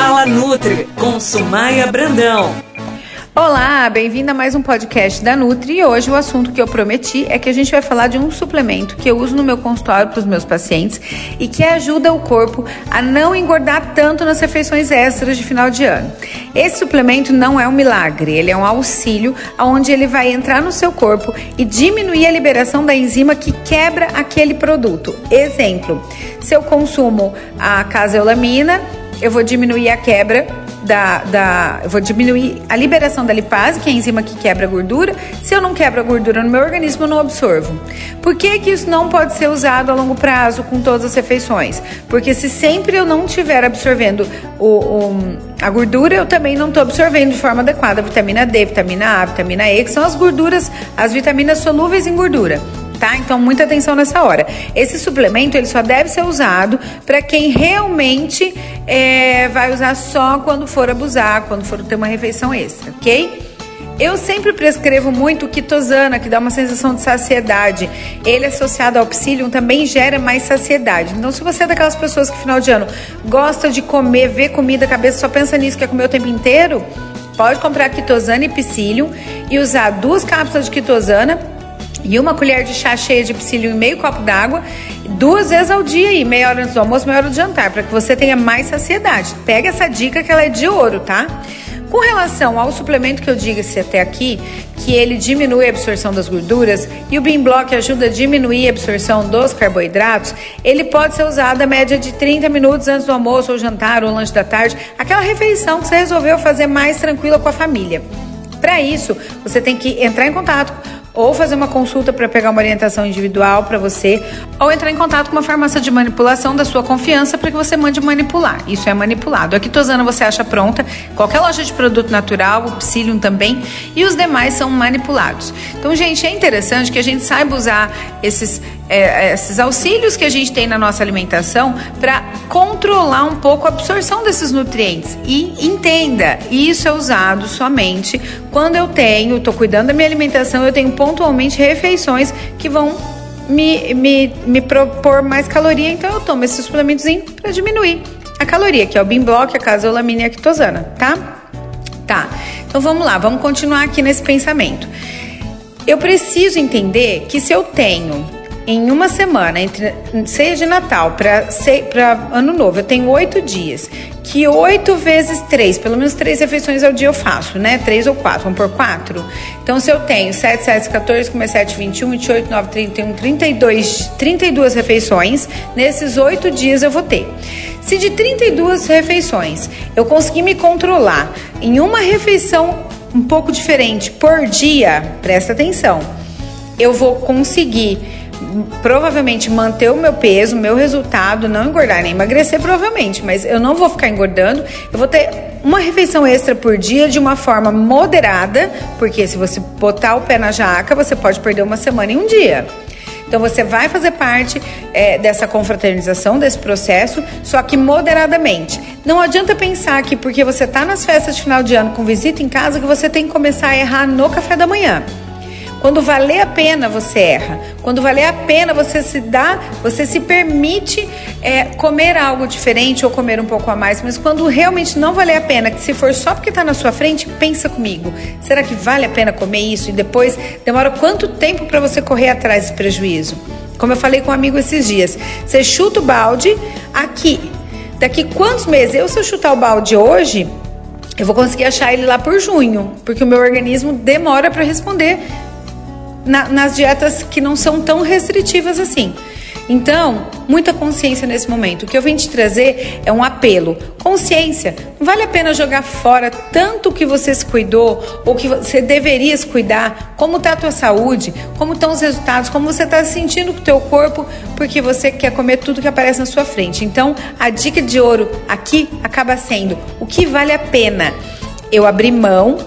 Fala Nutri com Sumaia Brandão. Olá, bem-vinda a mais um podcast da Nutri e hoje o assunto que eu prometi é que a gente vai falar de um suplemento que eu uso no meu consultório para os meus pacientes e que ajuda o corpo a não engordar tanto nas refeições extras de final de ano. Esse suplemento não é um milagre, ele é um auxílio onde ele vai entrar no seu corpo e diminuir a liberação da enzima que quebra aquele produto. Exemplo, se eu consumo a caseolamina, eu vou diminuir a quebra da, da. Eu vou diminuir a liberação da lipase, que é a enzima que quebra a gordura. Se eu não quebro a gordura no meu organismo, eu não absorvo. Por que, que isso não pode ser usado a longo prazo com todas as refeições? Porque se sempre eu não estiver absorvendo o, o, a gordura, eu também não estou absorvendo de forma adequada vitamina D, vitamina A, vitamina E, que são as gorduras, as vitaminas solúveis em gordura tá? Então muita atenção nessa hora. Esse suplemento ele só deve ser usado para quem realmente é, vai usar só quando for abusar, quando for ter uma refeição extra, ok? Eu sempre prescrevo muito quitosana, que dá uma sensação de saciedade. Ele associado ao psyllium também gera mais saciedade. Então, se você é daquelas pessoas que final de ano gosta de comer, ver comida, cabeça só pensa nisso, quer comer o tempo inteiro, pode comprar quitosana e psyllium e usar duas cápsulas de quitosana e uma colher de chá cheia de psyllium e meio copo d'água, duas vezes ao dia e meia hora antes do almoço, meia hora do jantar, para que você tenha mais saciedade. Pega essa dica que ela é de ouro, tá? Com relação ao suplemento que eu diga-se até aqui, que ele diminui a absorção das gorduras e o Bean Block ajuda a diminuir a absorção dos carboidratos, ele pode ser usado a média de 30 minutos antes do almoço ou jantar ou lanche da tarde, aquela refeição que você resolveu fazer mais tranquila com a família. Para isso, você tem que entrar em contato ou fazer uma consulta para pegar uma orientação individual para você, ou entrar em contato com uma farmácia de manipulação da sua confiança para que você mande manipular. Isso é manipulado. A Quitosana você acha pronta, qualquer loja de produto natural, o Psyllium também, e os demais são manipulados. Então, gente, é interessante que a gente saiba usar esses, é, esses auxílios que a gente tem na nossa alimentação para controlar um pouco a absorção desses nutrientes. E entenda, isso é usado somente quando eu tenho, estou cuidando da minha alimentação, eu tenho pontualmente refeições que vão me, me, me propor mais caloria, então eu tomo esses suplementos para diminuir a caloria, que é o Bean Block, a caseolamina e a quitosana, tá? Tá. Então vamos lá, vamos continuar aqui nesse pensamento. Eu preciso entender que se eu tenho em uma semana, entre seja de Natal para Ano Novo, eu tenho oito dias que 8 vezes 3, pelo menos 3 refeições ao dia eu faço, né? 3 ou 4, vamos por 4. Então, se eu tenho 7, 7, 14, como é 7, 21, 28, 9, 31, 32, 32 refeições, nesses 8 dias eu vou ter. Se de 32 refeições eu conseguir me controlar em uma refeição um pouco diferente por dia, presta atenção, eu vou conseguir provavelmente manter o meu peso, meu resultado, não engordar nem emagrecer, provavelmente, mas eu não vou ficar engordando. Eu vou ter uma refeição extra por dia de uma forma moderada, porque se você botar o pé na jaca, você pode perder uma semana em um dia. Então você vai fazer parte é, dessa confraternização, desse processo, só que moderadamente. Não adianta pensar que porque você está nas festas de final de ano com visita em casa que você tem que começar a errar no café da manhã. Quando valer a pena, você erra. Quando valer a pena, você se dá, você se permite é, comer algo diferente ou comer um pouco a mais. Mas quando realmente não valer a pena, que se for só porque está na sua frente, pensa comigo. Será que vale a pena comer isso? E depois demora quanto tempo para você correr atrás desse prejuízo? Como eu falei com um amigo esses dias, você chuta o balde aqui. Daqui quantos meses? Eu, se eu chutar o balde hoje, eu vou conseguir achar ele lá por junho, porque o meu organismo demora para responder na, nas dietas que não são tão restritivas assim. Então, muita consciência nesse momento. O que eu vim te trazer é um apelo. Consciência. Não vale a pena jogar fora tanto que você se cuidou ou que você deveria se cuidar, como está a tua saúde, como estão os resultados, como você está se sentindo com o teu corpo, porque você quer comer tudo que aparece na sua frente. Então, a dica de ouro aqui acaba sendo o que vale a pena eu abrir mão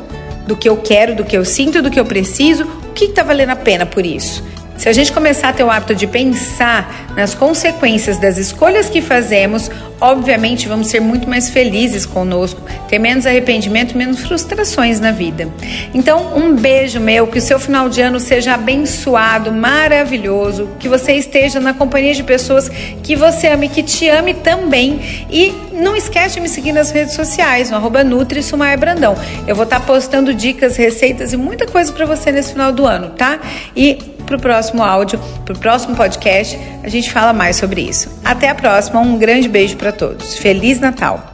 do que eu quero, do que eu sinto, do que eu preciso, que está valendo a pena por isso? Se a gente começar a ter o hábito de pensar nas consequências das escolhas que fazemos, obviamente vamos ser muito mais felizes conosco, ter menos arrependimento, menos frustrações na vida. Então, um beijo meu, que o seu final de ano seja abençoado, maravilhoso, que você esteja na companhia de pessoas que você ama e que te ame também. E não esquece de me seguir nas redes sociais, no arroba Nutri Brandão. Eu vou estar postando dicas, receitas e muita coisa para você nesse final do ano, tá? E para o próximo áudio, para o próximo podcast, a gente fala mais sobre isso. Até a próxima, um grande beijo para todos. Feliz Natal!